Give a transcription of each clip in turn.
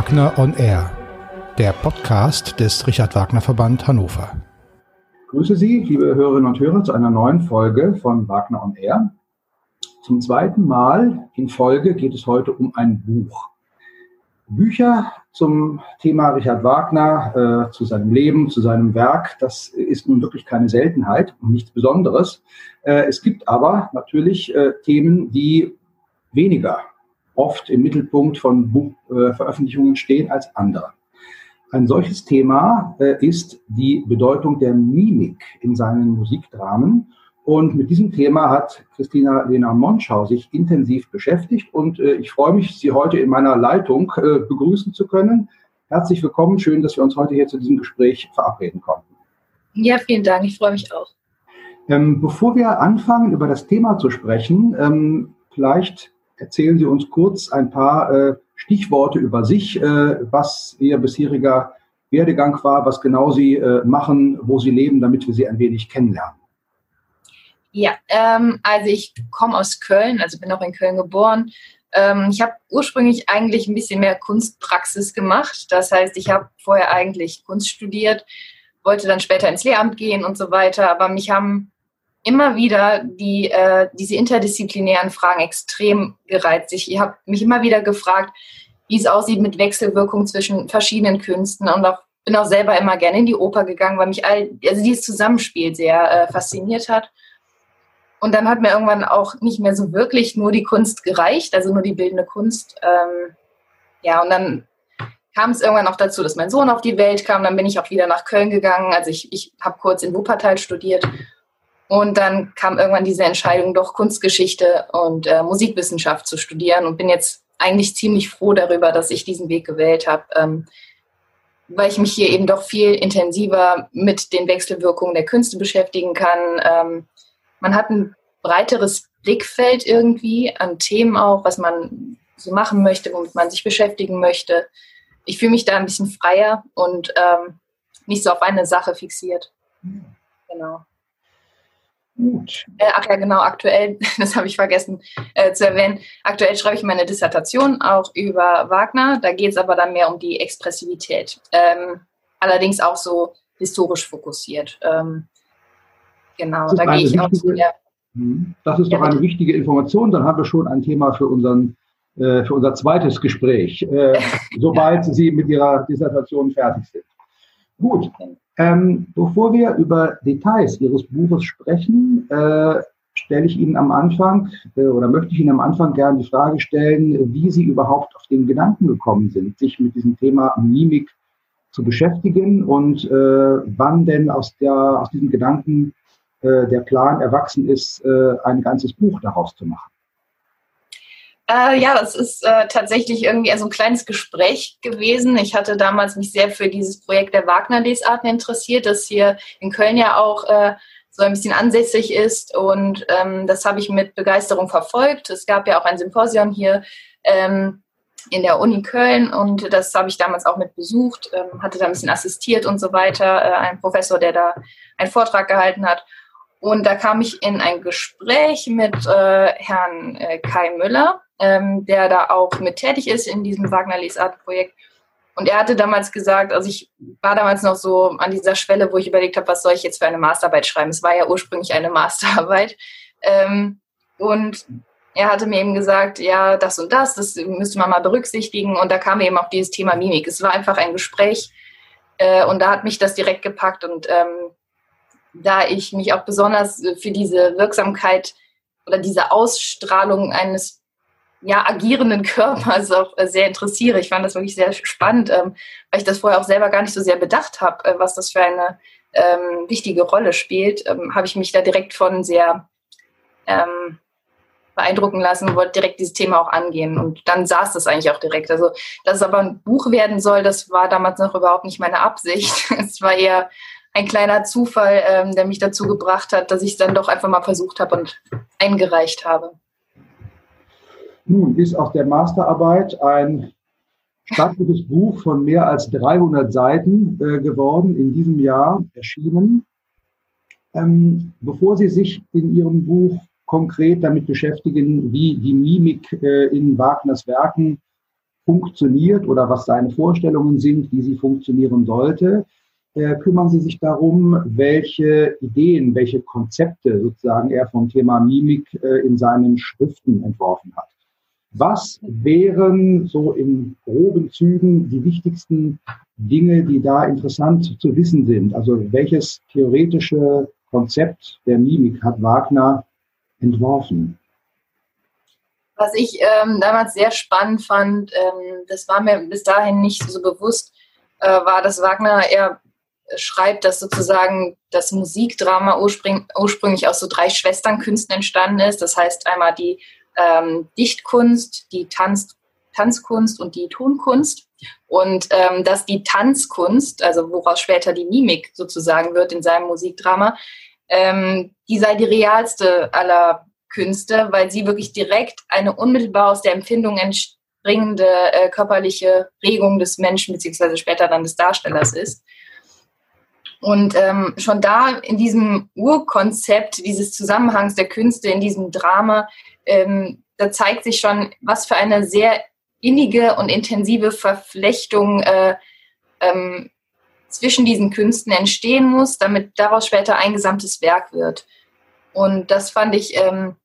Wagner on Air, der Podcast des Richard Wagner Verband Hannover. Grüße Sie, liebe Hörerinnen und Hörer, zu einer neuen Folge von Wagner on Air. Zum zweiten Mal in Folge geht es heute um ein Buch. Bücher zum Thema Richard Wagner, äh, zu seinem Leben, zu seinem Werk, das ist nun wirklich keine Seltenheit und nichts Besonderes. Äh, es gibt aber natürlich äh, Themen, die weniger oft im Mittelpunkt von Buchveröffentlichungen stehen als andere. Ein solches Thema äh, ist die Bedeutung der Mimik in seinen Musikdramen. Und mit diesem Thema hat Christina Lena Monschau sich intensiv beschäftigt. Und äh, ich freue mich, Sie heute in meiner Leitung äh, begrüßen zu können. Herzlich willkommen. Schön, dass wir uns heute hier zu diesem Gespräch verabreden konnten. Ja, vielen Dank. Ich freue mich auch. Ähm, bevor wir anfangen, über das Thema zu sprechen, ähm, vielleicht erzählen Sie uns kurz ein paar äh, Stichworte über sich, äh, was Ihr bisheriger Werdegang war, was genau Sie äh, machen, wo Sie leben, damit wir Sie ein wenig kennenlernen. Ja, ähm, also ich komme aus Köln, also bin auch in Köln geboren. Ähm, ich habe ursprünglich eigentlich ein bisschen mehr Kunstpraxis gemacht. Das heißt, ich habe vorher eigentlich Kunst studiert, wollte dann später ins Lehramt gehen und so weiter. Aber mich haben immer wieder die, äh, diese interdisziplinären Fragen extrem gereizt. Ich habe mich immer wieder gefragt, wie es aussieht mit Wechselwirkung zwischen verschiedenen Künsten und auch, bin auch selber immer gerne in die Oper gegangen, weil mich all, also dieses Zusammenspiel sehr äh, fasziniert hat. Und dann hat mir irgendwann auch nicht mehr so wirklich nur die Kunst gereicht, also nur die bildende Kunst. Ähm, ja, und dann kam es irgendwann auch dazu, dass mein Sohn auf die Welt kam. Dann bin ich auch wieder nach Köln gegangen. Also ich, ich habe kurz in Wuppertal studiert und dann kam irgendwann diese Entscheidung, doch Kunstgeschichte und äh, Musikwissenschaft zu studieren und bin jetzt eigentlich ziemlich froh darüber, dass ich diesen Weg gewählt habe, ähm, weil ich mich hier eben doch viel intensiver mit den Wechselwirkungen der Künste beschäftigen kann. Ähm, man hat ein breiteres Blickfeld irgendwie an Themen auch, was man so machen möchte, womit man sich beschäftigen möchte. Ich fühle mich da ein bisschen freier und ähm, nicht so auf eine Sache fixiert. Genau. Gut. Äh, ach ja, genau, aktuell, das habe ich vergessen äh, zu erwähnen, aktuell schreibe ich meine Dissertation auch über Wagner. Da geht es aber dann mehr um die Expressivität. Ähm, allerdings auch so historisch fokussiert. Ähm, genau, da gehe ich auch zu der. Hm, das ist ja, doch eine wichtige Information. Dann haben wir schon ein Thema für, unseren, äh, für unser zweites Gespräch, äh, sobald Sie mit Ihrer Dissertation fertig sind. Gut. Ähm, bevor wir über Details Ihres Buches sprechen, äh, stelle ich Ihnen am Anfang äh, oder möchte ich Ihnen am Anfang gerne die Frage stellen, wie Sie überhaupt auf den Gedanken gekommen sind, sich mit diesem Thema Mimik zu beschäftigen und äh, wann denn aus, der, aus diesem Gedanken äh, der Plan erwachsen ist, äh, ein ganzes Buch daraus zu machen. Äh, ja, das ist äh, tatsächlich irgendwie so ein kleines Gespräch gewesen. Ich hatte damals mich sehr für dieses Projekt der Wagner-Lesarten interessiert, das hier in Köln ja auch äh, so ein bisschen ansässig ist. Und ähm, das habe ich mit Begeisterung verfolgt. Es gab ja auch ein Symposium hier ähm, in der Uni Köln und das habe ich damals auch mit besucht, ähm, hatte da ein bisschen assistiert und so weiter. Äh, ein Professor, der da einen Vortrag gehalten hat. Und da kam ich in ein Gespräch mit äh, Herrn äh, Kai Müller, ähm, der da auch mit tätig ist in diesem Wagner Lesart-Projekt. Und er hatte damals gesagt, also ich war damals noch so an dieser Schwelle, wo ich überlegt habe, was soll ich jetzt für eine Masterarbeit schreiben. Es war ja ursprünglich eine Masterarbeit. Ähm, und er hatte mir eben gesagt, ja, das und das, das müsste man mal berücksichtigen. Und da kam eben auch dieses Thema Mimik. Es war einfach ein Gespräch äh, und da hat mich das direkt gepackt. Und ähm, da ich mich auch besonders für diese Wirksamkeit oder diese Ausstrahlung eines ja, agierenden Körpers auch äh, sehr interessiere. Ich fand das wirklich sehr spannend, ähm, weil ich das vorher auch selber gar nicht so sehr bedacht habe, äh, was das für eine ähm, wichtige Rolle spielt. Ähm, habe ich mich da direkt von sehr ähm, beeindrucken lassen und wollte direkt dieses Thema auch angehen. Und dann saß das eigentlich auch direkt. Also, dass es aber ein Buch werden soll, das war damals noch überhaupt nicht meine Absicht. es war eher ein kleiner Zufall, ähm, der mich dazu gebracht hat, dass ich es dann doch einfach mal versucht habe und eingereicht habe. Nun ist aus der Masterarbeit ein stattliches Buch von mehr als 300 Seiten äh, geworden, in diesem Jahr erschienen. Ähm, bevor Sie sich in Ihrem Buch konkret damit beschäftigen, wie die Mimik äh, in Wagners Werken funktioniert oder was seine Vorstellungen sind, wie sie funktionieren sollte, äh, kümmern Sie sich darum, welche Ideen, welche Konzepte sozusagen er vom Thema Mimik äh, in seinen Schriften entworfen hat. Was wären so in groben Zügen die wichtigsten Dinge, die da interessant zu wissen sind? Also welches theoretische Konzept der Mimik hat Wagner entworfen? Was ich ähm, damals sehr spannend fand, ähm, das war mir bis dahin nicht so bewusst, äh, war, dass Wagner eher schreibt, dass sozusagen das Musikdrama ursprünglich, ursprünglich aus so drei Schwesternkünsten entstanden ist. Das heißt einmal die ähm, Dichtkunst, die Tanz, Tanzkunst und die Tonkunst. Und ähm, dass die Tanzkunst, also woraus später die Mimik sozusagen wird in seinem Musikdrama, ähm, die sei die realste aller Künste, weil sie wirklich direkt eine unmittelbar aus der Empfindung entspringende äh, körperliche Regung des Menschen beziehungsweise später dann des Darstellers ist. Und ähm, schon da in diesem Urkonzept dieses Zusammenhangs der Künste, in diesem Drama, ähm, da zeigt sich schon, was für eine sehr innige und intensive Verflechtung äh, ähm, zwischen diesen Künsten entstehen muss, damit daraus später ein gesamtes Werk wird. Und das fand ich ähm,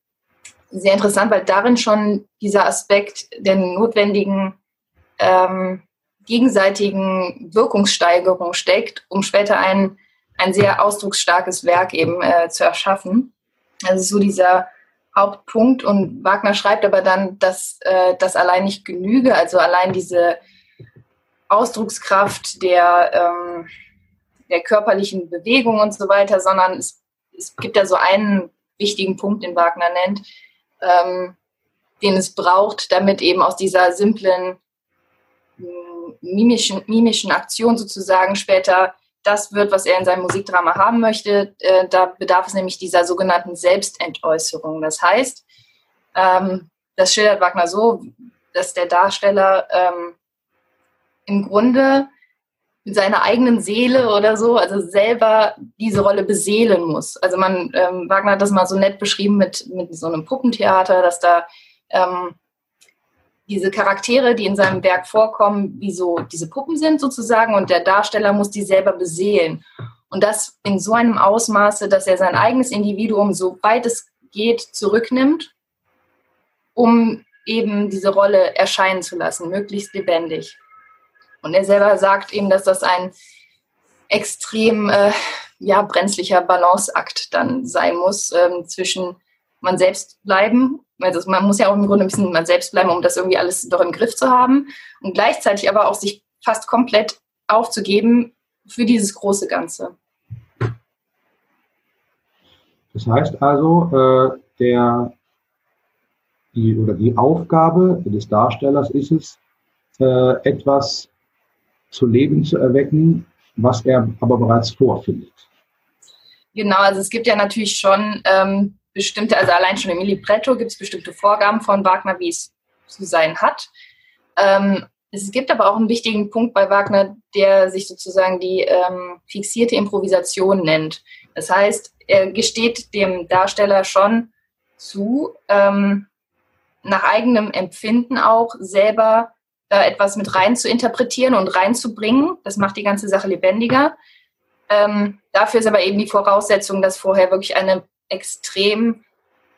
sehr interessant, weil darin schon dieser Aspekt der notwendigen ähm, gegenseitigen Wirkungssteigerung steckt, um später ein, ein sehr ausdrucksstarkes Werk eben äh, zu erschaffen. Also so dieser Hauptpunkt und Wagner schreibt aber dann, dass äh, das allein nicht genüge, also allein diese Ausdruckskraft der, ähm, der körperlichen Bewegung und so weiter, sondern es, es gibt ja so einen wichtigen Punkt, den Wagner nennt, ähm, den es braucht, damit eben aus dieser simplen mimischen, mimischen Aktion sozusagen später das wird, was er in seinem Musikdrama haben möchte. Äh, da bedarf es nämlich dieser sogenannten Selbstentäußerung. Das heißt, ähm, das schildert Wagner so, dass der Darsteller ähm, im Grunde mit seiner eigenen Seele oder so, also selber diese Rolle beseelen muss. Also man, ähm, Wagner hat das mal so nett beschrieben mit, mit so einem Puppentheater, dass da ähm, diese Charaktere, die in seinem Werk vorkommen, wie so diese Puppen sind sozusagen und der Darsteller muss die selber beseelen. Und das in so einem Ausmaße, dass er sein eigenes Individuum, so weit es geht, zurücknimmt, um eben diese Rolle erscheinen zu lassen, möglichst lebendig. Und er selber sagt eben, dass das ein extrem äh, ja, brenzlicher Balanceakt dann sein muss ähm, zwischen man selbst bleiben also man muss ja auch im Grunde ein bisschen man selbst bleiben, um das irgendwie alles doch im Griff zu haben und gleichzeitig aber auch sich fast komplett aufzugeben für dieses große Ganze. Das heißt also, äh, der, die, oder die Aufgabe des Darstellers ist es, äh, etwas zu Leben zu erwecken, was er aber bereits vorfindet. Genau, also es gibt ja natürlich schon ähm, bestimmte, also allein schon im Libretto gibt es bestimmte Vorgaben von Wagner, wie es zu sein hat. Ähm, es gibt aber auch einen wichtigen Punkt bei Wagner, der sich sozusagen die ähm, fixierte Improvisation nennt. Das heißt, er gesteht dem Darsteller schon zu, ähm, nach eigenem Empfinden auch selber da etwas mit rein zu interpretieren und reinzubringen. Das macht die ganze Sache lebendiger. Ähm, dafür ist aber eben die Voraussetzung, dass vorher wirklich eine extrem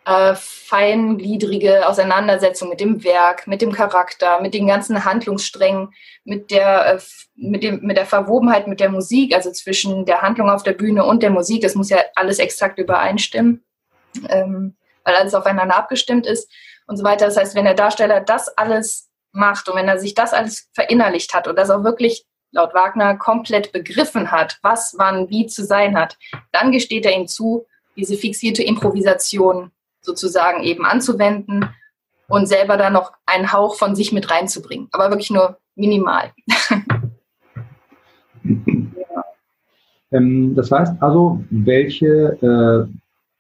äh, feingliedrige Auseinandersetzung mit dem Werk, mit dem Charakter, mit den ganzen Handlungssträngen, mit der, äh, mit, dem, mit der Verwobenheit mit der Musik, also zwischen der Handlung auf der Bühne und der Musik. Das muss ja alles exakt übereinstimmen, ähm, weil alles aufeinander abgestimmt ist und so weiter. Das heißt, wenn der Darsteller das alles macht und wenn er sich das alles verinnerlicht hat und das auch wirklich laut Wagner komplett begriffen hat, was wann wie zu sein hat, dann gesteht er ihm zu, diese fixierte Improvisation sozusagen eben anzuwenden und selber da noch einen Hauch von sich mit reinzubringen. Aber wirklich nur minimal. ähm, das heißt also, welche äh,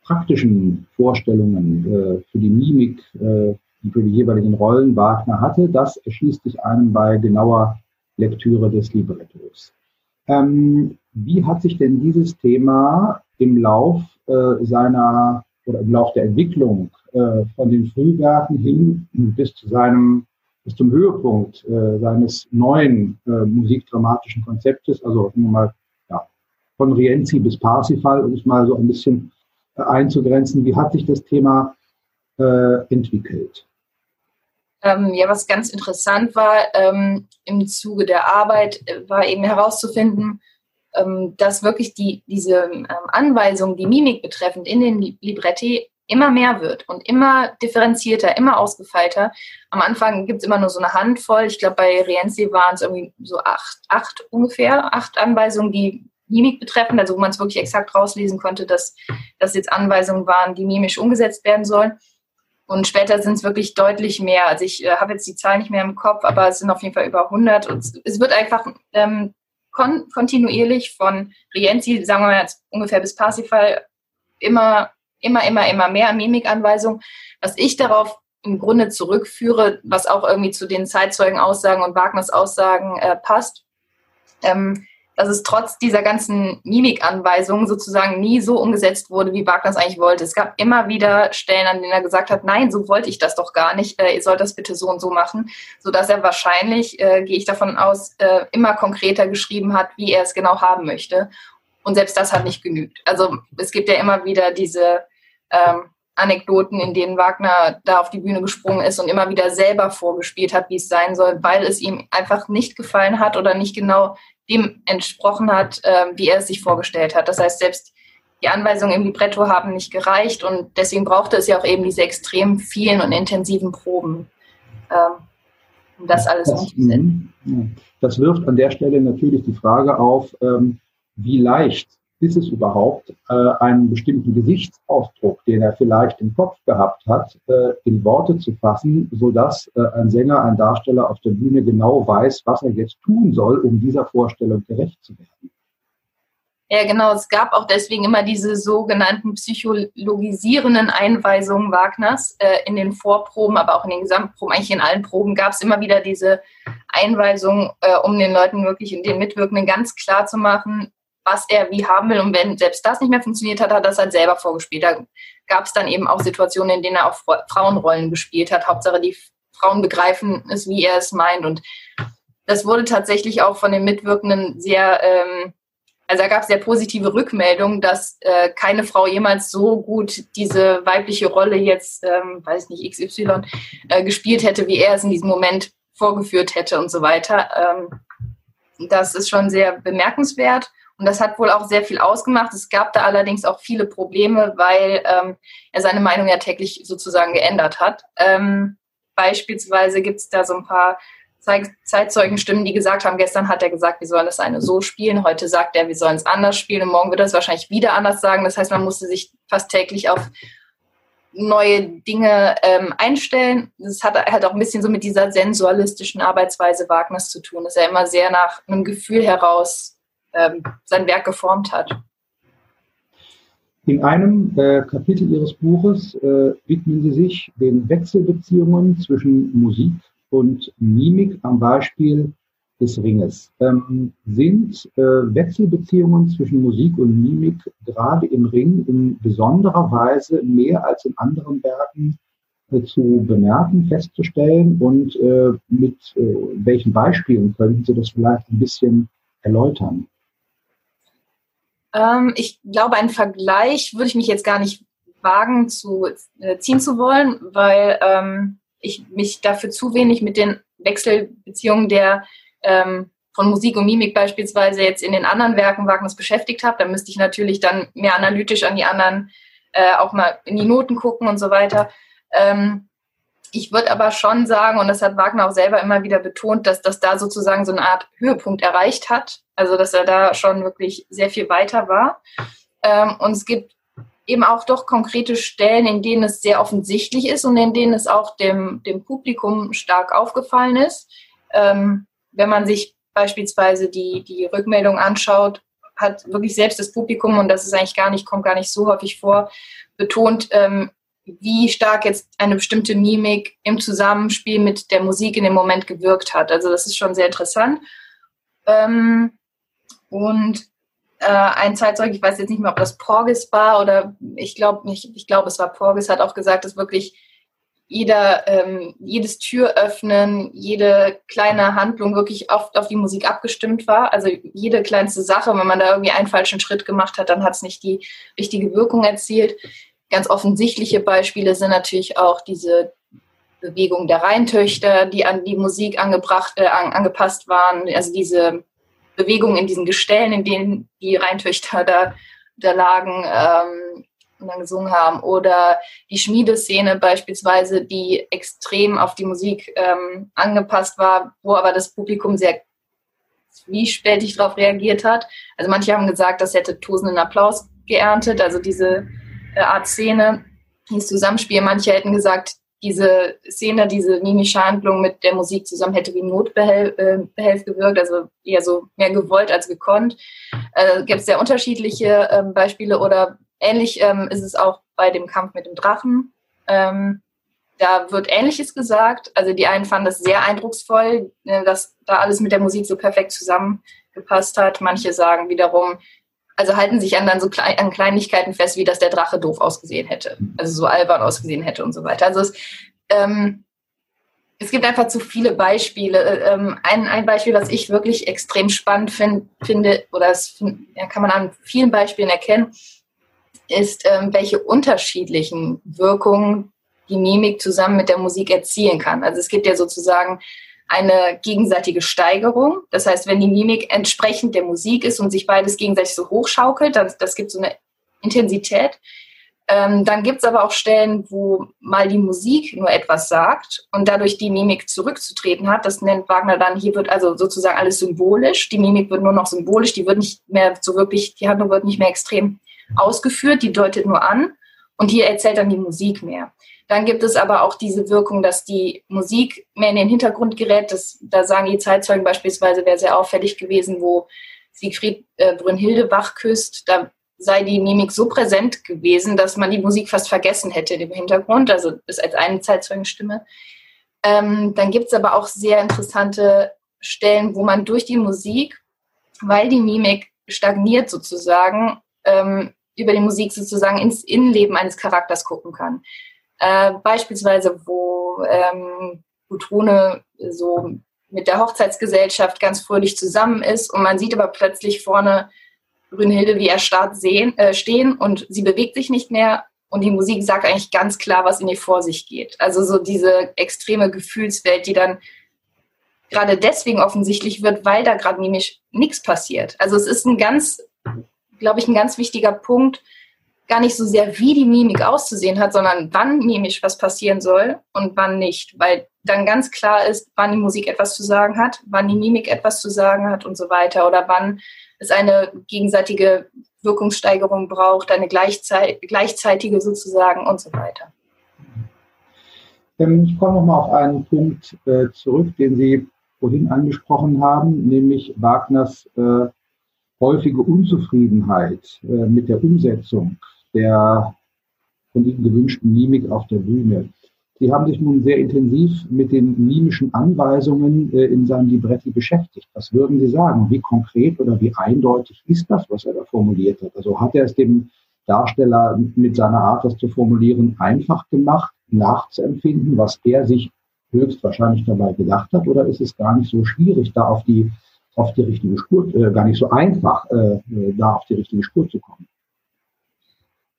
praktischen Vorstellungen äh, für die Mimik, äh, für die jeweiligen Rollen Wagner hatte, das erschließt sich einem bei genauer Lektüre des Librettos. Ähm, wie hat sich denn dieses Thema im Lauf äh, seiner oder im Lauf der Entwicklung äh, von den Frühwerken hin bis zu seinem bis zum Höhepunkt äh, seines neuen äh, musikdramatischen Konzeptes, also mal ja, von Rienzi bis Parsifal, um es mal so ein bisschen äh, einzugrenzen, wie hat sich das Thema äh, entwickelt? Ähm, ja, was ganz interessant war ähm, im Zuge der Arbeit, äh, war eben herauszufinden, dass wirklich die, diese ähm, Anweisungen, die Mimik betreffend in den Libretti immer mehr wird und immer differenzierter, immer ausgefeilter. Am Anfang gibt es immer nur so eine Handvoll. Ich glaube, bei Rienzi waren es irgendwie so acht, acht ungefähr, acht Anweisungen, die Mimik betreffen, also wo man es wirklich exakt rauslesen konnte, dass das jetzt Anweisungen waren, die mimisch umgesetzt werden sollen. Und später sind es wirklich deutlich mehr. Also ich äh, habe jetzt die Zahl nicht mehr im Kopf, aber es sind auf jeden Fall über 100. Und es wird einfach ähm, kon kontinuierlich von Rienzi, sagen wir mal jetzt ungefähr bis Parsifal, immer, immer, immer, immer mehr Mimikanweisungen, was ich darauf im Grunde zurückführe, was auch irgendwie zu den Zeitzeugenaussagen und Wagners Aussagen äh, passt. Ähm, dass es trotz dieser ganzen Mimikanweisungen sozusagen nie so umgesetzt wurde, wie Wagner es eigentlich wollte. Es gab immer wieder Stellen, an denen er gesagt hat, nein, so wollte ich das doch gar nicht, äh, ihr sollt das bitte so und so machen, sodass er wahrscheinlich, äh, gehe ich davon aus, äh, immer konkreter geschrieben hat, wie er es genau haben möchte. Und selbst das hat nicht genügt. Also es gibt ja immer wieder diese ähm, Anekdoten, in denen Wagner da auf die Bühne gesprungen ist und immer wieder selber vorgespielt hat, wie es sein soll, weil es ihm einfach nicht gefallen hat oder nicht genau dem entsprochen hat, äh, wie er es sich vorgestellt hat. Das heißt, selbst die Anweisungen im Libretto haben nicht gereicht und deswegen brauchte es ja auch eben diese extrem vielen und intensiven Proben, ähm, um das alles umzusetzen. Mhm. Das wirft an der Stelle natürlich die Frage auf, ähm, wie leicht ist es überhaupt, äh, einen bestimmten Gesichtsausdruck, den er vielleicht im Kopf gehabt hat, äh, in Worte zu fassen, sodass äh, ein Sänger, ein Darsteller auf der Bühne genau weiß, was er jetzt tun soll, um dieser Vorstellung gerecht zu werden. Ja, genau. Es gab auch deswegen immer diese sogenannten psychologisierenden Einweisungen Wagners äh, in den Vorproben, aber auch in den Gesamtproben, eigentlich in allen Proben gab es immer wieder diese Einweisungen, äh, um den Leuten wirklich, den Mitwirkenden ganz klar zu machen, was er wie haben will. Und wenn selbst das nicht mehr funktioniert hat, hat er das halt selber vorgespielt. Da gab es dann eben auch Situationen, in denen er auch Frauenrollen gespielt hat. Hauptsache die Frauen begreifen es, wie er es meint. Und das wurde tatsächlich auch von den Mitwirkenden sehr, ähm, also da gab es sehr positive Rückmeldungen, dass äh, keine Frau jemals so gut diese weibliche Rolle jetzt, ähm, weiß nicht, XY, äh, gespielt hätte, wie er es in diesem Moment vorgeführt hätte und so weiter. Ähm, das ist schon sehr bemerkenswert. Und das hat wohl auch sehr viel ausgemacht. Es gab da allerdings auch viele Probleme, weil ähm, er seine Meinung ja täglich sozusagen geändert hat. Ähm, beispielsweise gibt es da so ein paar Zeitzeugenstimmen, die gesagt haben, gestern hat er gesagt, wir sollen das eine so spielen, heute sagt er, wir sollen es anders spielen und morgen wird er es wahrscheinlich wieder anders sagen. Das heißt, man musste sich fast täglich auf neue Dinge ähm, einstellen. Das hat halt auch ein bisschen so mit dieser sensualistischen Arbeitsweise Wagners zu tun, dass er immer sehr nach einem Gefühl heraus ähm, sein Werk geformt hat. In einem äh, Kapitel Ihres Buches äh, widmen Sie sich den Wechselbeziehungen zwischen Musik und Mimik am Beispiel des Ringes. Ähm, sind äh, Wechselbeziehungen zwischen Musik und Mimik gerade im Ring in besonderer Weise mehr als in anderen Werken äh, zu bemerken, festzustellen? Und äh, mit äh, welchen Beispielen könnten Sie das vielleicht ein bisschen erläutern? Ähm, ich glaube, einen Vergleich würde ich mich jetzt gar nicht wagen zu äh, ziehen zu wollen, weil ähm, ich mich dafür zu wenig mit den Wechselbeziehungen der ähm, von Musik und Mimik beispielsweise jetzt in den anderen Werken Wagners beschäftigt habe. Da müsste ich natürlich dann mehr analytisch an die anderen äh, auch mal in die Noten gucken und so weiter. Ähm, ich würde aber schon sagen, und das hat Wagner auch selber immer wieder betont, dass das da sozusagen so eine Art Höhepunkt erreicht hat. Also dass er da schon wirklich sehr viel weiter war. Ähm, und es gibt eben auch doch konkrete Stellen, in denen es sehr offensichtlich ist und in denen es auch dem, dem Publikum stark aufgefallen ist. Ähm, wenn man sich beispielsweise die, die Rückmeldung anschaut, hat wirklich selbst das Publikum, und das ist eigentlich gar nicht, kommt gar nicht so häufig vor, betont, ähm, wie stark jetzt eine bestimmte Mimik im Zusammenspiel mit der Musik in dem Moment gewirkt hat. Also das ist schon sehr interessant. Ähm, und äh, ein Zeitzeug, ich weiß jetzt nicht mehr, ob das Porges war oder ich glaube nicht, ich glaube, es war Porges, hat auch gesagt, dass wirklich jeder, ähm, jedes Tür öffnen, jede kleine Handlung wirklich oft auf die Musik abgestimmt war. Also jede kleinste Sache, wenn man da irgendwie einen falschen Schritt gemacht hat, dann hat es nicht die richtige Wirkung erzielt. Ganz offensichtliche Beispiele sind natürlich auch diese Bewegung der Rheintöchter, die an die Musik angebracht, äh, angepasst waren. Also diese Bewegungen in diesen Gestellen, in denen die Rheintöchter da, da lagen. Ähm, und dann gesungen haben. Oder die Schmiedeszene beispielsweise, die extrem auf die Musik ähm, angepasst war, wo aber das Publikum sehr zwiespältig darauf reagiert hat. Also manche haben gesagt, das hätte tosenden Applaus geerntet, also diese Art Szene, dieses Zusammenspiel. Manche hätten gesagt, diese Szene, diese mimische Handlung mit der Musik zusammen hätte wie Notbehelf äh, gewirkt, also eher so mehr gewollt als gekonnt. Äh, Gibt es sehr unterschiedliche äh, Beispiele oder Ähnlich ähm, ist es auch bei dem Kampf mit dem Drachen. Ähm, da wird Ähnliches gesagt. Also die einen fanden das sehr eindrucksvoll, äh, dass da alles mit der Musik so perfekt zusammengepasst hat. Manche sagen wiederum, also halten sich an dann so klein, an Kleinigkeiten fest, wie dass der Drache doof ausgesehen hätte. Also so albern ausgesehen hätte und so weiter. Also es, ähm, es gibt einfach zu viele Beispiele. Äh, ähm, ein, ein Beispiel, was ich wirklich extrem spannend find, finde, oder das ja, kann man an vielen Beispielen erkennen, ist, ähm, welche unterschiedlichen Wirkungen die Mimik zusammen mit der Musik erzielen kann. Also es gibt ja sozusagen eine gegenseitige Steigerung. Das heißt, wenn die Mimik entsprechend der Musik ist und sich beides gegenseitig so hochschaukelt, dann, das gibt so eine Intensität. Ähm, dann gibt es aber auch Stellen, wo mal die Musik nur etwas sagt und dadurch die Mimik zurückzutreten hat. Das nennt Wagner dann, hier wird also sozusagen alles symbolisch. Die Mimik wird nur noch symbolisch, die wird nicht mehr so wirklich, die Handlung wird nicht mehr extrem ausgeführt, die deutet nur an und hier erzählt dann die Musik mehr. Dann gibt es aber auch diese Wirkung, dass die Musik mehr in den Hintergrund gerät. Das, da sagen die Zeitzeugen beispielsweise, wäre sehr auffällig gewesen, wo Siegfried äh, Brünnhilde Bach küsst. Da sei die Mimik so präsent gewesen, dass man die Musik fast vergessen hätte im Hintergrund. Also das als eine Zeitzeugenstimme. Ähm, dann gibt es aber auch sehr interessante Stellen, wo man durch die Musik, weil die Mimik stagniert sozusagen, ähm, über die Musik sozusagen ins Innenleben eines Charakters gucken kann. Äh, beispielsweise, wo ähm, Gudrune so mit der Hochzeitsgesellschaft ganz fröhlich zusammen ist und man sieht aber plötzlich vorne Brünnhilde wie erstarrt sehen, äh, stehen und sie bewegt sich nicht mehr und die Musik sagt eigentlich ganz klar, was in ihr vor sich geht. Also so diese extreme Gefühlswelt, die dann gerade deswegen offensichtlich wird, weil da gerade nämlich nichts passiert. Also es ist ein ganz glaube ich, ein ganz wichtiger Punkt, gar nicht so sehr, wie die Mimik auszusehen hat, sondern wann mimisch was passieren soll und wann nicht. Weil dann ganz klar ist, wann die Musik etwas zu sagen hat, wann die Mimik etwas zu sagen hat und so weiter. Oder wann es eine gegenseitige Wirkungssteigerung braucht, eine gleichzeit gleichzeitige sozusagen und so weiter. Ähm, ich komme nochmal auf einen Punkt äh, zurück, den Sie vorhin angesprochen haben, nämlich Wagners äh, häufige Unzufriedenheit äh, mit der Umsetzung der von Ihnen gewünschten Mimik auf der Bühne. Sie haben sich nun sehr intensiv mit den mimischen Anweisungen äh, in seinem Libretti beschäftigt. Was würden Sie sagen? Wie konkret oder wie eindeutig ist das, was er da formuliert hat? Also hat er es dem Darsteller mit seiner Art, das zu formulieren, einfach gemacht, nachzuempfinden, was er sich höchstwahrscheinlich dabei gedacht hat? Oder ist es gar nicht so schwierig, da auf die auf die richtige Spur, äh, gar nicht so einfach, äh, da auf die richtige Spur zu kommen?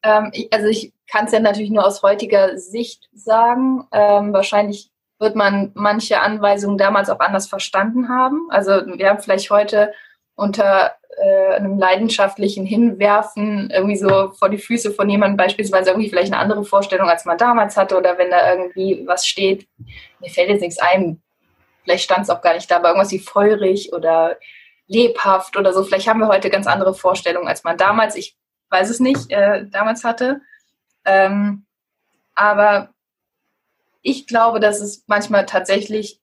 Ähm, ich, also ich kann es ja natürlich nur aus heutiger Sicht sagen. Ähm, wahrscheinlich wird man manche Anweisungen damals auch anders verstanden haben. Also wir haben vielleicht heute unter äh, einem leidenschaftlichen Hinwerfen irgendwie so vor die Füße von jemandem beispielsweise irgendwie vielleicht eine andere Vorstellung, als man damals hatte oder wenn da irgendwie was steht, mir fällt jetzt nichts ein, Vielleicht stand es auch gar nicht da, aber irgendwas wie feurig oder lebhaft oder so. Vielleicht haben wir heute ganz andere Vorstellungen, als man damals, ich weiß es nicht, äh, damals hatte. Ähm, aber ich glaube, dass es manchmal tatsächlich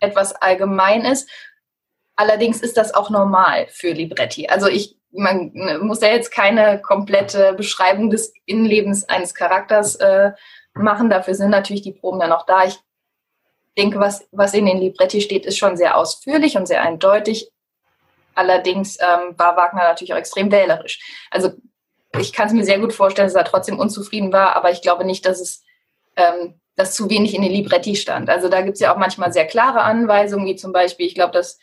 etwas allgemein ist. Allerdings ist das auch normal für Libretti. Also ich, man muss ja jetzt keine komplette Beschreibung des Innenlebens eines Charakters äh, machen. Dafür sind natürlich die Proben dann auch da. Ich denke, was, was in den Libretti steht, ist schon sehr ausführlich und sehr eindeutig. Allerdings ähm, war Wagner natürlich auch extrem wählerisch. Also ich kann es mir sehr gut vorstellen, dass er trotzdem unzufrieden war, aber ich glaube nicht, dass es ähm, dass zu wenig in den Libretti stand. Also da gibt es ja auch manchmal sehr klare Anweisungen, wie zum Beispiel, ich glaube, dass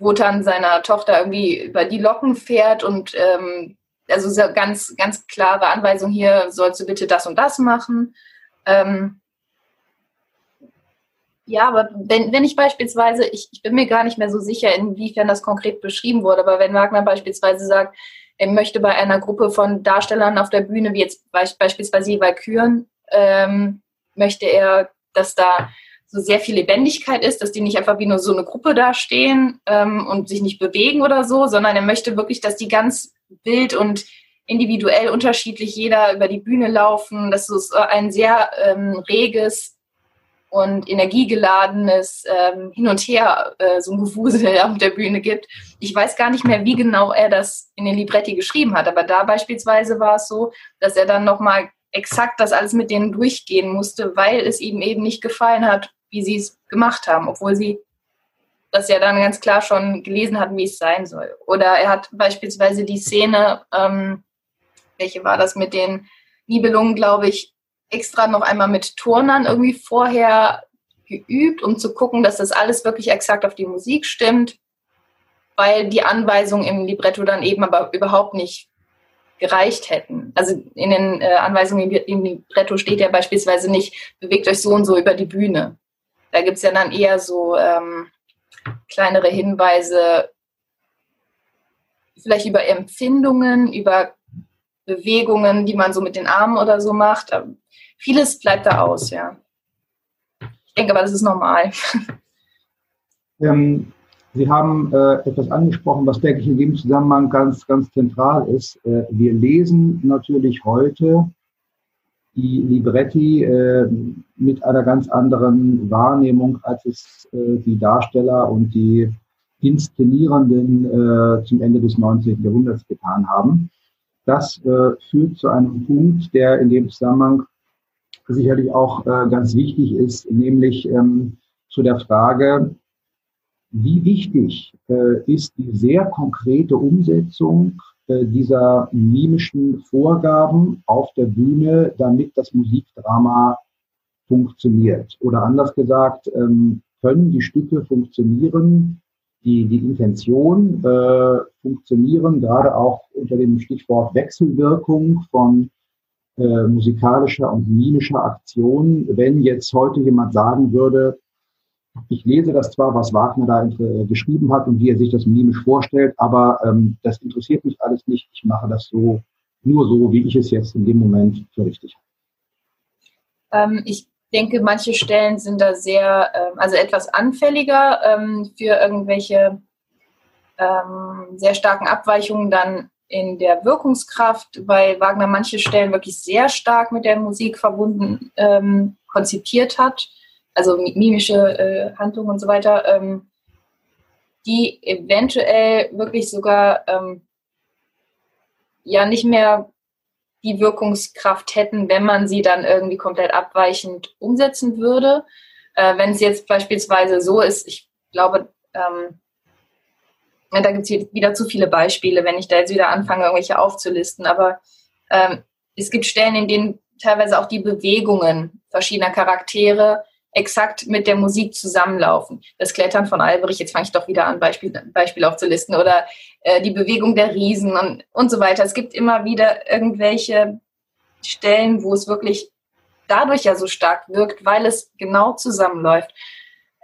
Wotan seiner Tochter irgendwie über die Locken fährt und ähm, also so ganz, ganz klare Anweisung hier, sollst du bitte das und das machen. Ähm, ja, aber wenn, wenn ich beispielsweise, ich, ich bin mir gar nicht mehr so sicher, inwiefern das konkret beschrieben wurde, aber wenn Wagner beispielsweise sagt, er möchte bei einer Gruppe von Darstellern auf der Bühne, wie jetzt beispielsweise die Valkyren, ähm, möchte er, dass da so sehr viel Lebendigkeit ist, dass die nicht einfach wie nur so eine Gruppe dastehen ähm, und sich nicht bewegen oder so, sondern er möchte wirklich, dass die ganz wild und individuell unterschiedlich jeder über die Bühne laufen, dass es ein sehr ähm, reges und energiegeladenes ähm, Hin und Her, äh, so ein Gewusel auf der Bühne gibt. Ich weiß gar nicht mehr, wie genau er das in den Libretti geschrieben hat, aber da beispielsweise war es so, dass er dann nochmal exakt das alles mit denen durchgehen musste, weil es ihm eben nicht gefallen hat, wie sie es gemacht haben, obwohl sie das ja dann ganz klar schon gelesen hatten, wie es sein soll. Oder er hat beispielsweise die Szene, ähm, welche war das mit den Nibelungen, glaube ich, extra noch einmal mit Turnern irgendwie vorher geübt, um zu gucken, dass das alles wirklich exakt auf die Musik stimmt, weil die Anweisungen im Libretto dann eben aber überhaupt nicht gereicht hätten. Also in den äh, Anweisungen im Libretto steht ja beispielsweise nicht, bewegt euch so und so über die Bühne. Da gibt es ja dann eher so ähm, kleinere Hinweise, vielleicht über Empfindungen, über Bewegungen, die man so mit den Armen oder so macht. Ähm, vieles bleibt da aus, ja. Ich denke aber, das ist normal. Ähm, Sie haben äh, etwas angesprochen, was, denke ich, in dem Zusammenhang ganz, ganz zentral ist. Äh, wir lesen natürlich heute die Libretti äh, mit einer ganz anderen Wahrnehmung, als es äh, die Darsteller und die Inszenierenden äh, zum Ende des 19. Jahrhunderts getan haben. Das äh, führt zu einem Punkt, der in dem Zusammenhang sicherlich auch äh, ganz wichtig ist, nämlich ähm, zu der Frage, wie wichtig äh, ist die sehr konkrete Umsetzung äh, dieser mimischen Vorgaben auf der Bühne, damit das Musikdrama funktioniert? Oder anders gesagt, ähm, können die Stücke funktionieren, die, die Intention äh, funktionieren, gerade auch unter dem Stichwort Wechselwirkung von äh, musikalischer und mimischer Aktion. Wenn jetzt heute jemand sagen würde, ich lese das zwar, was Wagner da äh, geschrieben hat und wie er sich das mimisch vorstellt, aber ähm, das interessiert mich alles nicht. Ich mache das so, nur so, wie ich es jetzt in dem Moment für richtig habe. Ähm, ich denke, manche Stellen sind da sehr, ähm, also etwas anfälliger ähm, für irgendwelche ähm, sehr starken Abweichungen dann in der Wirkungskraft, weil Wagner manche Stellen wirklich sehr stark mit der Musik verbunden ähm, konzipiert hat also mimische äh, Handlungen und so weiter, ähm, die eventuell wirklich sogar ja nicht mehr die Wirkungskraft hätten, wenn man sie dann irgendwie komplett abweichend umsetzen würde. Äh, wenn es jetzt beispielsweise so ist, ich glaube, ähm, da gibt es wieder zu viele Beispiele, wenn ich da jetzt wieder anfange, irgendwelche aufzulisten, aber ähm, es gibt Stellen, in denen teilweise auch die Bewegungen verschiedener Charaktere exakt mit der Musik zusammenlaufen. Das Klettern von Alberich, jetzt fange ich doch wieder an, Beispiel, Beispiel aufzulisten, oder äh, die Bewegung der Riesen und, und so weiter. Es gibt immer wieder irgendwelche Stellen, wo es wirklich dadurch ja so stark wirkt, weil es genau zusammenläuft.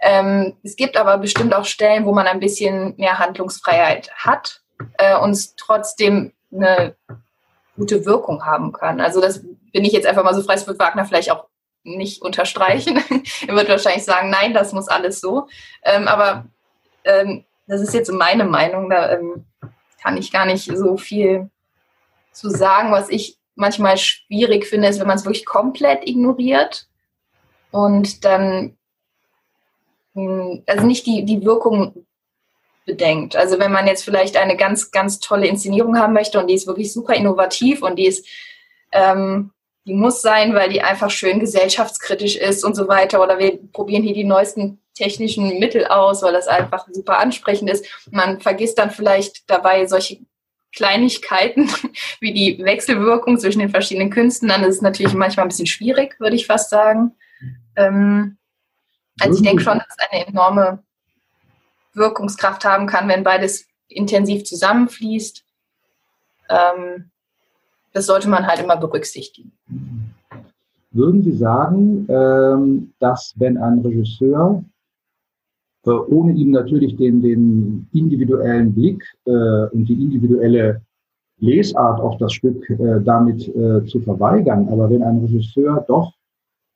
Ähm, es gibt aber bestimmt auch Stellen, wo man ein bisschen mehr Handlungsfreiheit hat äh, und trotzdem eine gute Wirkung haben kann. Also das bin ich jetzt einfach mal so frei, es wird Wagner vielleicht auch nicht unterstreichen. er wird wahrscheinlich sagen, nein, das muss alles so. Ähm, aber ähm, das ist jetzt meine Meinung. Da ähm, kann ich gar nicht so viel zu sagen. Was ich manchmal schwierig finde, ist, wenn man es wirklich komplett ignoriert und dann hm, also nicht die, die Wirkung bedenkt. Also wenn man jetzt vielleicht eine ganz, ganz tolle Inszenierung haben möchte und die ist wirklich super innovativ und die ist ähm, die muss sein, weil die einfach schön gesellschaftskritisch ist und so weiter. Oder wir probieren hier die neuesten technischen Mittel aus, weil das einfach super ansprechend ist. Man vergisst dann vielleicht dabei solche Kleinigkeiten wie die Wechselwirkung zwischen den verschiedenen Künsten. Dann ist es natürlich manchmal ein bisschen schwierig, würde ich fast sagen. Ähm, also ich denke schon, dass es eine enorme Wirkungskraft haben kann, wenn beides intensiv zusammenfließt. Ähm, das sollte man halt immer berücksichtigen. Würden Sie sagen, ähm, dass wenn ein Regisseur, äh, ohne ihm natürlich den, den individuellen Blick äh, und die individuelle Lesart auf das Stück äh, damit zu verweigern, aber wenn ein Regisseur doch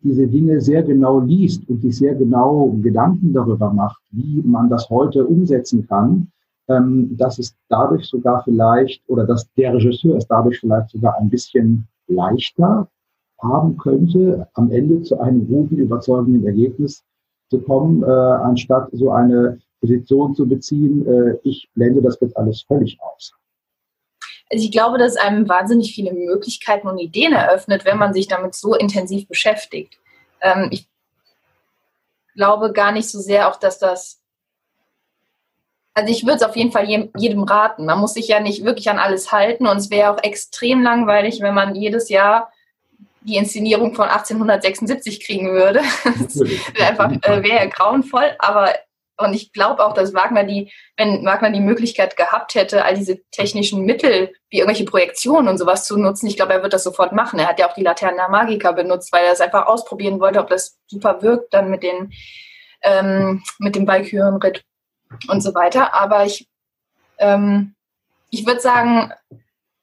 diese Dinge sehr genau liest und sich sehr genau Gedanken darüber macht, wie man das heute umsetzen kann, ähm, dass es dadurch sogar vielleicht oder dass der Regisseur es dadurch vielleicht sogar ein bisschen leichter haben könnte, am Ende zu einem guten, überzeugenden Ergebnis zu kommen, äh, anstatt so eine Position zu beziehen, äh, ich blende das jetzt alles völlig aus. Also ich glaube, dass einem wahnsinnig viele Möglichkeiten und Ideen eröffnet, wenn man sich damit so intensiv beschäftigt. Ähm, ich glaube gar nicht so sehr auch, dass das. Also ich würde es auf jeden Fall jedem raten. Man muss sich ja nicht wirklich an alles halten und es wäre auch extrem langweilig, wenn man jedes Jahr die Inszenierung von 1876 kriegen würde. Das wäre einfach äh, wäre grauenvoll, aber und ich glaube auch, dass Wagner die, wenn Wagner die Möglichkeit gehabt hätte, all diese technischen Mittel, wie irgendwelche Projektionen und sowas zu nutzen, ich glaube, er wird das sofort machen. Er hat ja auch die Laterna Magica benutzt, weil er es einfach ausprobieren wollte, ob das super wirkt dann mit den, ähm, mit dem Walkürenritt und so weiter. Aber ich, ähm, ich würde sagen,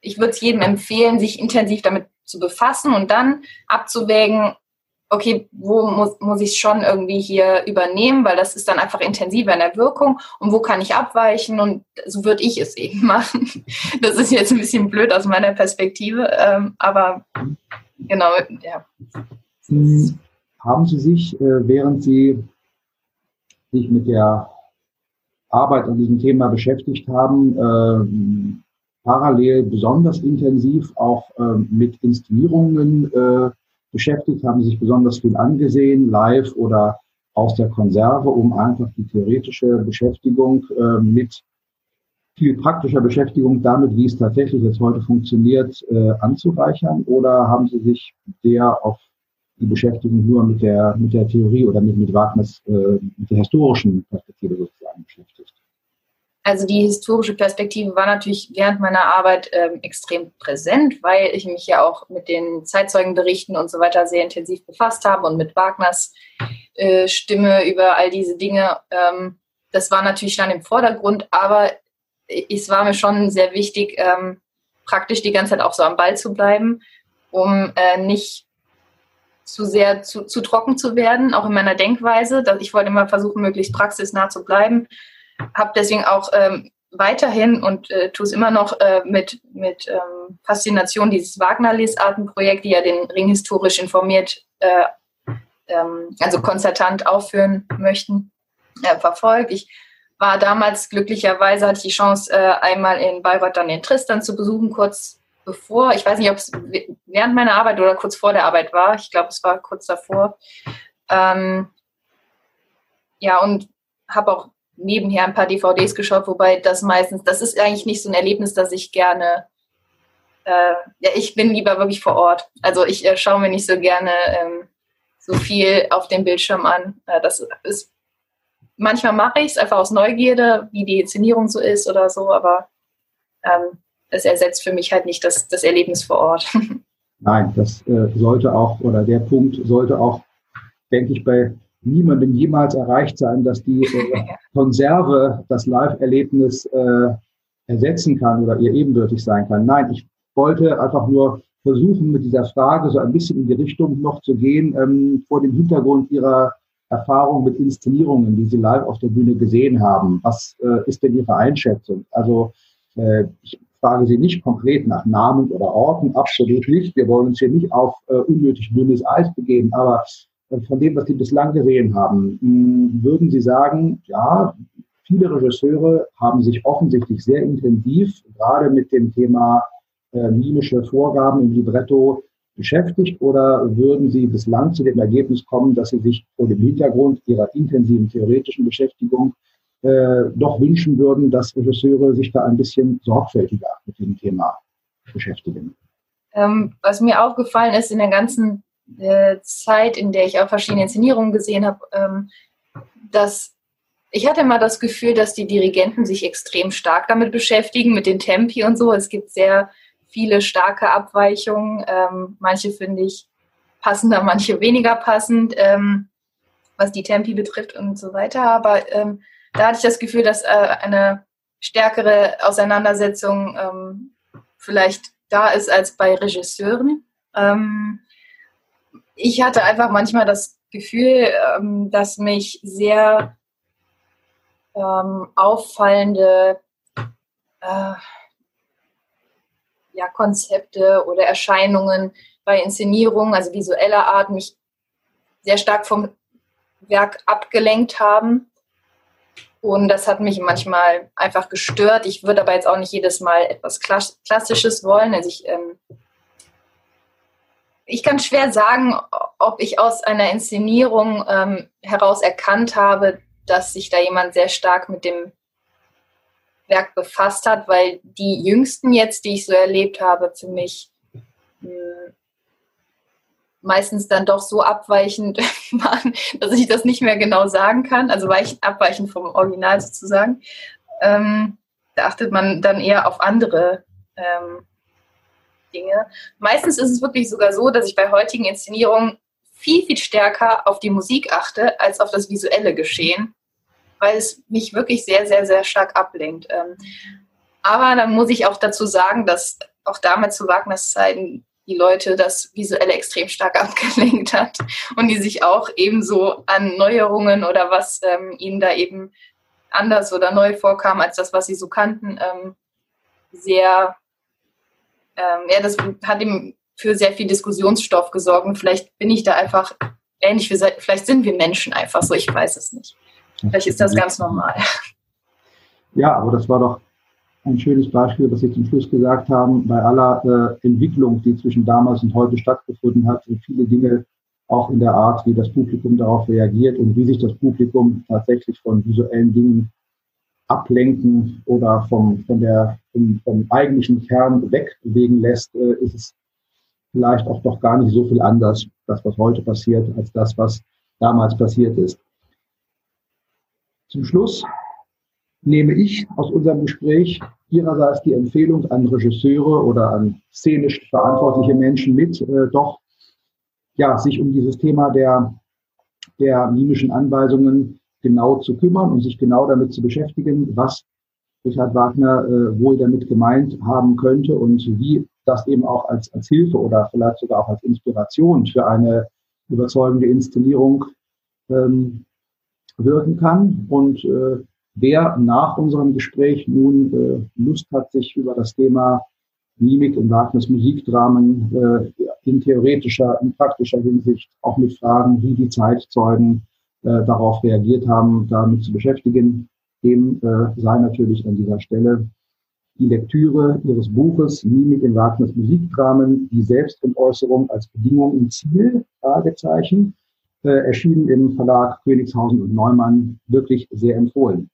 ich würde es jedem empfehlen, sich intensiv damit zu befassen und dann abzuwägen, okay, wo muss, muss ich es schon irgendwie hier übernehmen, weil das ist dann einfach intensiver in der Wirkung und wo kann ich abweichen und so würde ich es eben machen. Das ist jetzt ein bisschen blöd aus meiner Perspektive, ähm, aber genau, ja. Hm, haben Sie sich, äh, während Sie sich mit der Arbeit an diesem Thema beschäftigt haben, äh, parallel besonders intensiv auch äh, mit Inszenierungen äh, beschäftigt, haben sich besonders viel angesehen, live oder aus der Konserve, um einfach die theoretische Beschäftigung äh, mit viel praktischer Beschäftigung damit, wie es tatsächlich jetzt heute funktioniert, äh, anzureichern? Oder haben Sie sich sehr auf die Beschäftigung nur mit der, mit der Theorie oder mit, mit Wagners, äh, mit der historischen Perspektive sozusagen beschäftigt? Also die historische Perspektive war natürlich während meiner Arbeit ähm, extrem präsent, weil ich mich ja auch mit den Zeitzeugenberichten und so weiter sehr intensiv befasst habe und mit Wagners äh, Stimme über all diese Dinge. Ähm, das war natürlich dann im Vordergrund, aber es war mir schon sehr wichtig, ähm, praktisch die ganze Zeit auch so am Ball zu bleiben, um äh, nicht zu sehr zu, zu trocken zu werden, auch in meiner Denkweise. Ich wollte immer versuchen, möglichst praxisnah zu bleiben habe deswegen auch ähm, weiterhin und äh, tue es immer noch äh, mit, mit ähm, Faszination dieses Wagner-Lesartenprojekt, die ja den Ring historisch informiert, äh, ähm, also konzertant aufführen möchten, äh, verfolgt. Ich war damals glücklicherweise, hatte ich die Chance, äh, einmal in Bayreuth dann den Tristan zu besuchen, kurz bevor. Ich weiß nicht, ob es während meiner Arbeit oder kurz vor der Arbeit war. Ich glaube, es war kurz davor. Ähm, ja, und habe auch nebenher ein paar DVDs geschaut, wobei das meistens, das ist eigentlich nicht so ein Erlebnis, das ich gerne, äh, ja, ich bin lieber wirklich vor Ort. Also ich äh, schaue mir nicht so gerne ähm, so viel auf dem Bildschirm an. Äh, das ist, manchmal mache ich es einfach aus Neugierde, wie die Inszenierung so ist oder so, aber ähm, es ersetzt für mich halt nicht das, das Erlebnis vor Ort. Nein, das äh, sollte auch, oder der Punkt sollte auch, denke ich, bei niemandem jemals erreicht sein, dass die äh, Konserve das Live-Erlebnis äh, ersetzen kann oder ihr ebenbürtig sein kann. Nein, ich wollte einfach nur versuchen, mit dieser Frage so ein bisschen in die Richtung noch zu gehen, ähm, vor dem Hintergrund ihrer Erfahrung mit Inszenierungen, die Sie live auf der Bühne gesehen haben. Was äh, ist denn Ihre Einschätzung? Also äh, ich frage Sie nicht konkret nach Namen oder Orten, absolut nicht. Wir wollen uns hier nicht auf äh, unnötig dünnes Eis begeben, aber von dem, was Sie bislang gesehen haben, hm, würden Sie sagen, ja, viele Regisseure haben sich offensichtlich sehr intensiv gerade mit dem Thema äh, mimische Vorgaben im Libretto beschäftigt oder würden Sie bislang zu dem Ergebnis kommen, dass Sie sich vor dem Hintergrund Ihrer intensiven theoretischen Beschäftigung äh, doch wünschen würden, dass Regisseure sich da ein bisschen sorgfältiger mit dem Thema beschäftigen? Ähm, was mir aufgefallen ist in der ganzen äh, Zeit, in der ich auch verschiedene Inszenierungen gesehen habe, ähm, dass ich hatte immer das Gefühl, dass die Dirigenten sich extrem stark damit beschäftigen, mit den Tempi und so. Es gibt sehr viele starke Abweichungen. Ähm, manche finde ich passender, manche weniger passend, ähm, was die Tempi betrifft und so weiter. Aber ähm, da hatte ich das Gefühl, dass äh, eine stärkere Auseinandersetzung ähm, vielleicht da ist als bei Regisseuren. Ähm, ich hatte einfach manchmal das Gefühl, ähm, dass mich sehr ähm, auffallende äh, ja, Konzepte oder Erscheinungen bei Inszenierungen, also visueller Art, mich sehr stark vom Werk abgelenkt haben. Und das hat mich manchmal einfach gestört. Ich würde aber jetzt auch nicht jedes Mal etwas Klassisches wollen. Also ich, ähm, ich kann schwer sagen, ob ich aus einer Inszenierung ähm, heraus erkannt habe, dass sich da jemand sehr stark mit dem Werk befasst hat, weil die jüngsten jetzt, die ich so erlebt habe, für mich mh, hm, meistens dann doch so abweichend waren, dass ich das nicht mehr genau sagen kann, also weichen, abweichend vom Original sozusagen. Ähm, da achtet man dann eher auf andere ähm, Dinge. Meistens ist es wirklich sogar so, dass ich bei heutigen Inszenierungen viel, viel stärker auf die Musik achte als auf das visuelle Geschehen weil es mich wirklich sehr, sehr, sehr stark ablenkt. Ähm, aber dann muss ich auch dazu sagen, dass auch damals zu Wagners Zeiten die Leute das Visuelle extrem stark abgelenkt hat und die sich auch ebenso an Neuerungen oder was ähm, ihnen da eben anders oder neu vorkam als das, was sie so kannten, ähm, sehr, ähm, ja, das hat ihm für sehr viel Diskussionsstoff gesorgt und vielleicht bin ich da einfach ähnlich, wie, vielleicht sind wir Menschen einfach so, ich weiß es nicht. Vielleicht ist das ganz normal. Ja, aber das war doch ein schönes Beispiel, was Sie zum Schluss gesagt haben, bei aller äh, Entwicklung, die zwischen damals und heute stattgefunden hat, sind viele Dinge auch in der Art, wie das Publikum darauf reagiert und wie sich das Publikum tatsächlich von visuellen Dingen ablenken oder vom, von der, vom, vom eigentlichen Kern wegbewegen lässt, äh, ist es vielleicht auch doch gar nicht so viel anders, das, was heute passiert, als das, was damals passiert ist. Zum Schluss nehme ich aus unserem Gespräch Ihrerseits die Empfehlung an Regisseure oder an szenisch verantwortliche Menschen mit, äh, doch ja, sich um dieses Thema der, der mimischen Anweisungen genau zu kümmern und sich genau damit zu beschäftigen, was Richard Wagner äh, wohl damit gemeint haben könnte und wie das eben auch als, als Hilfe oder vielleicht sogar auch als Inspiration für eine überzeugende Inszenierung ähm, wirken kann. Und äh, wer nach unserem Gespräch nun äh, Lust hat, sich über das Thema Mimik und Wagners Musikdramen äh, in theoretischer, in praktischer Hinsicht, auch mit Fragen, wie die Zeitzeugen äh, darauf reagiert haben, damit zu beschäftigen, dem äh, sei natürlich an dieser Stelle die Lektüre ihres Buches Mimik in Wagners Musikdramen, die Selbstentäußerung als Bedingung im Ziel, Fragezeichen, äh, erschienen im Verlag Königshausen und Neumann, wirklich sehr empfohlen.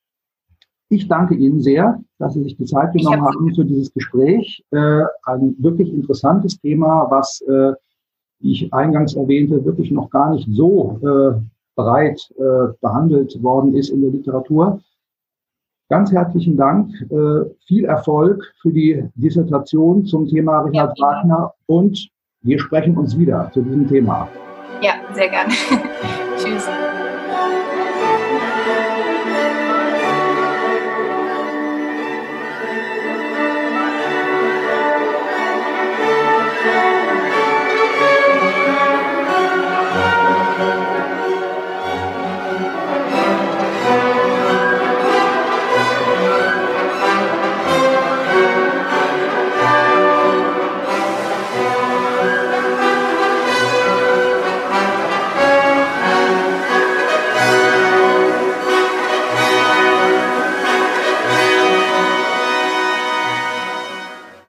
Ich danke Ihnen sehr, dass Sie sich die Zeit genommen hab haben für dieses Gespräch. Äh, ein wirklich interessantes Thema, was, äh, wie ich eingangs erwähnte, wirklich noch gar nicht so äh, breit äh, behandelt worden ist in der Literatur. Ganz herzlichen Dank, äh, viel Erfolg für die Dissertation zum Thema Richard ja, Wagner und wir sprechen uns wieder zu diesem Thema. Ja, sehr gerne. Tschüss.